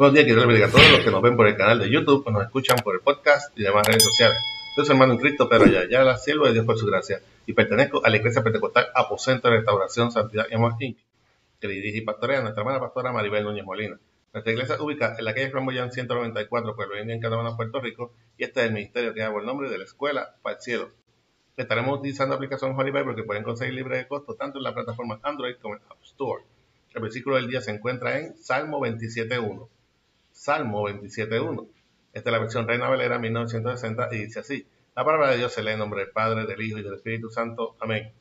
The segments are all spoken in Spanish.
Buenos días, quiero bendiga a todos los que nos ven por el canal de YouTube, o nos escuchan por el podcast y demás redes sociales. Soy su hermano en Cristo, pero ya, ya la siervo de Dios por su gracia, y pertenezco a la Iglesia Pentecostal Aposento de Restauración Santidad y Amor Inc., que dirige y pastorea nuestra hermana pastora Maribel Núñez Molina. Nuestra iglesia ubica en la calle Flamboyán 194, Pueblo Indio, en Canadá, Puerto Rico, y este es el ministerio que lleva el nombre de la Escuela para el Cielo. Estaremos utilizando aplicación Holy Bible que pueden conseguir libre de costo tanto en la plataforma Android como en App Store. El versículo del día se encuentra en Salmo 27.1. Salmo 27.1. Esta es la versión Reina Valera 1960 y dice así. La palabra de Dios se lee en nombre del Padre, del Hijo y del Espíritu Santo. Amén.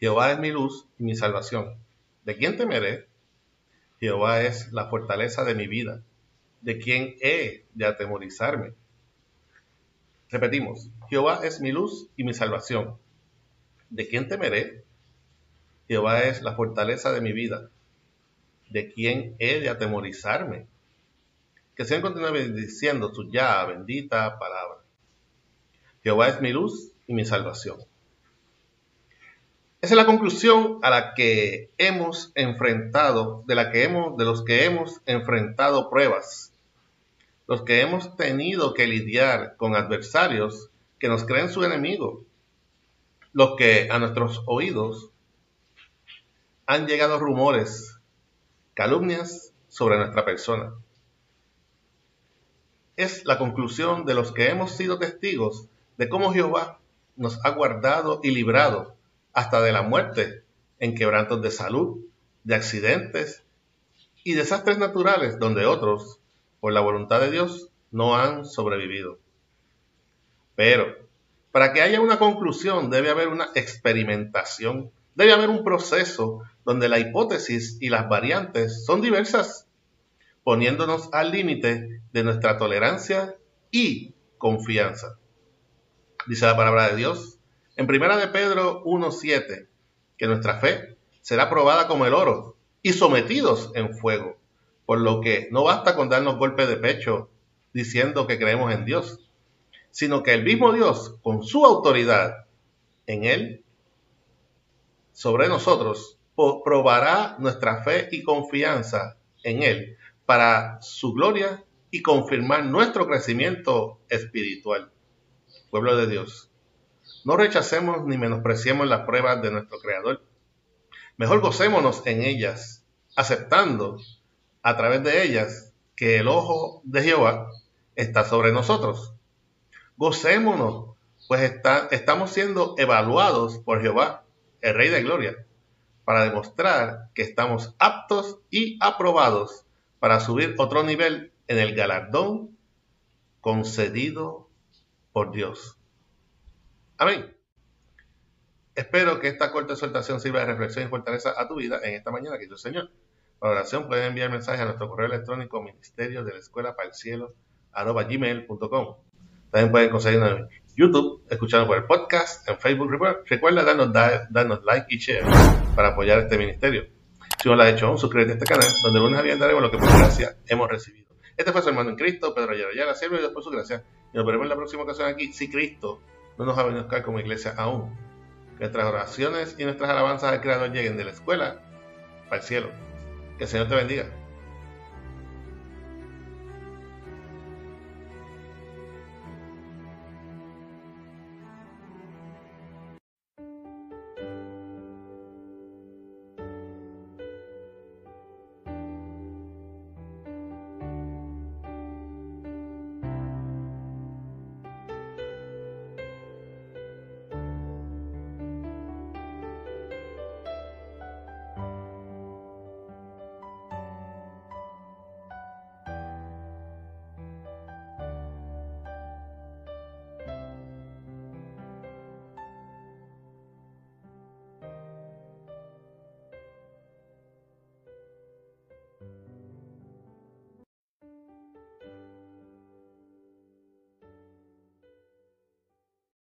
Jehová es mi luz y mi salvación. ¿De quién temeré? Jehová es la fortaleza de mi vida. ¿De quién he de atemorizarme? Repetimos, Jehová es mi luz y mi salvación. ¿De quién temeré? Jehová es la fortaleza de mi vida. ¿De quién he de atemorizarme? Que sean continúe bendiciendo su ya bendita palabra. Jehová es mi luz y mi salvación. Esa es la conclusión a la que hemos enfrentado, de la que hemos, de los que hemos enfrentado pruebas, los que hemos tenido que lidiar con adversarios que nos creen su enemigo, los que a nuestros oídos han llegado rumores, calumnias sobre nuestra persona es la conclusión de los que hemos sido testigos de cómo Jehová nos ha guardado y librado hasta de la muerte en quebrantos de salud, de accidentes y desastres naturales donde otros, por la voluntad de Dios, no han sobrevivido. Pero, para que haya una conclusión debe haber una experimentación, debe haber un proceso donde la hipótesis y las variantes son diversas poniéndonos al límite de nuestra tolerancia y confianza. Dice la palabra de Dios en primera de Pedro 1:7 que nuestra fe será probada como el oro y sometidos en fuego, por lo que no basta con darnos golpes de pecho diciendo que creemos en Dios, sino que el mismo Dios, con su autoridad en Él, sobre nosotros, probará nuestra fe y confianza en Él para su gloria y confirmar nuestro crecimiento espiritual. Pueblo de Dios, no rechacemos ni menospreciemos las pruebas de nuestro Creador. Mejor gocémonos en ellas, aceptando a través de ellas que el ojo de Jehová está sobre nosotros. Gocémonos, pues estamos siendo evaluados por Jehová, el Rey de Gloria, para demostrar que estamos aptos y aprobados para subir otro nivel en el galardón concedido por Dios. Amén. Espero que esta corta exhortación sirva de reflexión y fortaleza a tu vida en esta mañana, que el Señor. Para oración pueden enviar mensaje a nuestro correo electrónico ministerio de la escuela para el cielo arroba gmail.com. También pueden conseguirnos en YouTube, escuchando por el podcast, en Facebook. Recuerda darnos, darnos like y share para apoyar este ministerio. Lo has hecho aún, suscríbete a este canal, donde lunes a viernes daremos lo que por gracia hemos recibido. Este fue su hermano en Cristo, Pedro Ayala, siervo y Dios por su gracia. Y nos veremos en la próxima ocasión aquí, si Cristo no nos ha venido a buscar como iglesia aún. Que nuestras oraciones y nuestras alabanzas al Creador lleguen de la escuela para el cielo. Que el Señor te bendiga.